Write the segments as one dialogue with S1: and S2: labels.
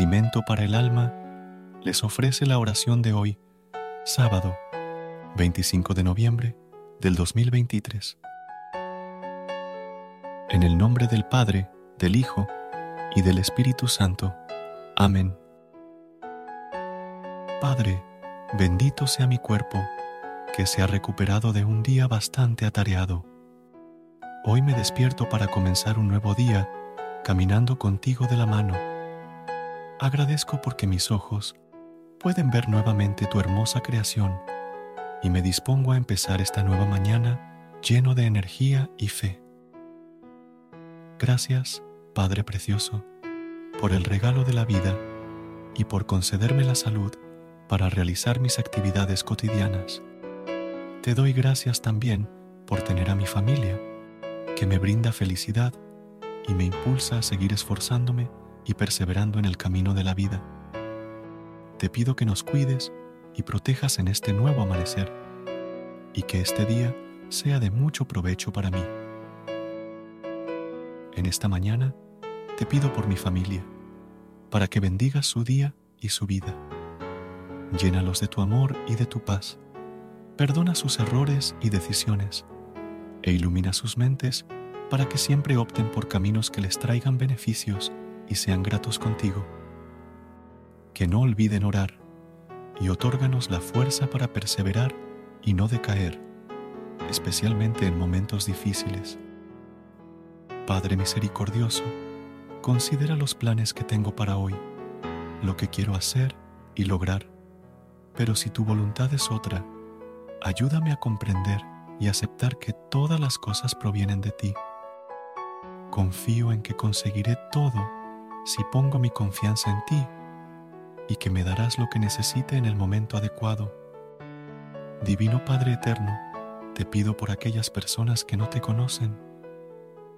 S1: Alimento para el alma, les ofrece la oración de hoy, sábado 25 de noviembre del 2023. En el nombre del Padre, del Hijo y del Espíritu Santo. Amén. Padre, bendito sea mi cuerpo, que se ha recuperado de un día bastante atareado. Hoy me despierto para comenzar un nuevo día caminando contigo de la mano agradezco porque mis ojos pueden ver nuevamente tu hermosa creación y me dispongo a empezar esta nueva mañana lleno de energía y fe. Gracias, Padre Precioso, por el regalo de la vida y por concederme la salud para realizar mis actividades cotidianas. Te doy gracias también por tener a mi familia, que me brinda felicidad y me impulsa a seguir esforzándome y perseverando en el camino de la vida. Te pido que nos cuides y protejas en este nuevo amanecer y que este día sea de mucho provecho para mí. En esta mañana te pido por mi familia, para que bendigas su día y su vida. Llénalos de tu amor y de tu paz. Perdona sus errores y decisiones e ilumina sus mentes para que siempre opten por caminos que les traigan beneficios y sean gratos contigo. Que no olviden orar y otórganos la fuerza para perseverar y no decaer, especialmente en momentos difíciles. Padre misericordioso, considera los planes que tengo para hoy, lo que quiero hacer y lograr, pero si tu voluntad es otra, ayúdame a comprender y aceptar que todas las cosas provienen de ti. Confío en que conseguiré todo si pongo mi confianza en ti y que me darás lo que necesite en el momento adecuado. Divino Padre Eterno, te pido por aquellas personas que no te conocen,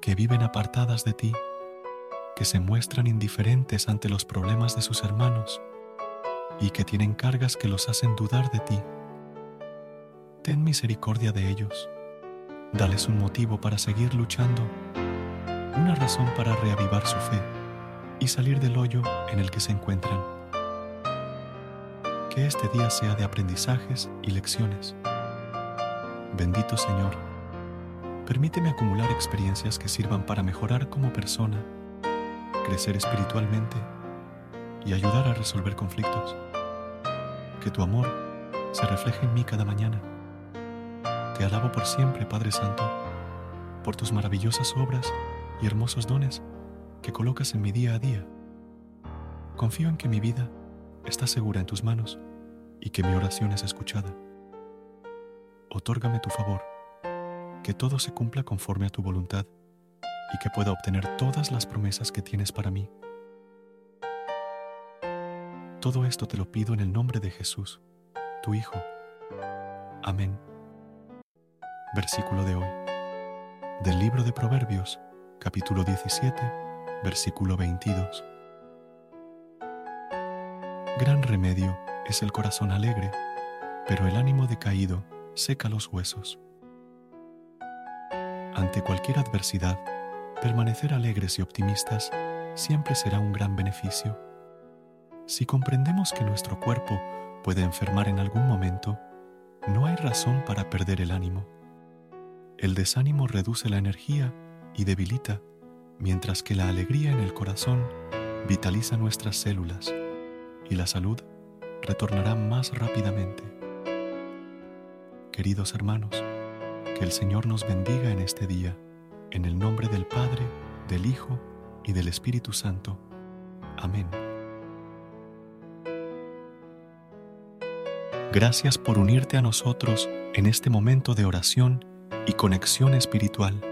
S1: que viven apartadas de ti, que se muestran indiferentes ante los problemas de sus hermanos y que tienen cargas que los hacen dudar de ti. Ten misericordia de ellos, dales un motivo para seguir luchando, una razón para reavivar su fe y salir del hoyo en el que se encuentran. Que este día sea de aprendizajes y lecciones. Bendito Señor, permíteme acumular experiencias que sirvan para mejorar como persona, crecer espiritualmente y ayudar a resolver conflictos. Que tu amor se refleje en mí cada mañana. Te alabo por siempre, Padre Santo, por tus maravillosas obras y hermosos dones que colocas en mi día a día. Confío en que mi vida está segura en tus manos y que mi oración es escuchada. Otórgame tu favor, que todo se cumpla conforme a tu voluntad y que pueda obtener todas las promesas que tienes para mí. Todo esto te lo pido en el nombre de Jesús, tu Hijo. Amén. Versículo de hoy. Del libro de Proverbios, capítulo 17 versículo 22. Gran remedio es el corazón alegre, pero el ánimo decaído seca los huesos. Ante cualquier adversidad, permanecer alegres y optimistas siempre será un gran beneficio. Si comprendemos que nuestro cuerpo puede enfermar en algún momento, no hay razón para perder el ánimo. El desánimo reduce la energía y debilita mientras que la alegría en el corazón vitaliza nuestras células y la salud retornará más rápidamente. Queridos hermanos, que el Señor nos bendiga en este día, en el nombre del Padre, del Hijo y del Espíritu Santo. Amén. Gracias por unirte a nosotros en este momento de oración y conexión espiritual.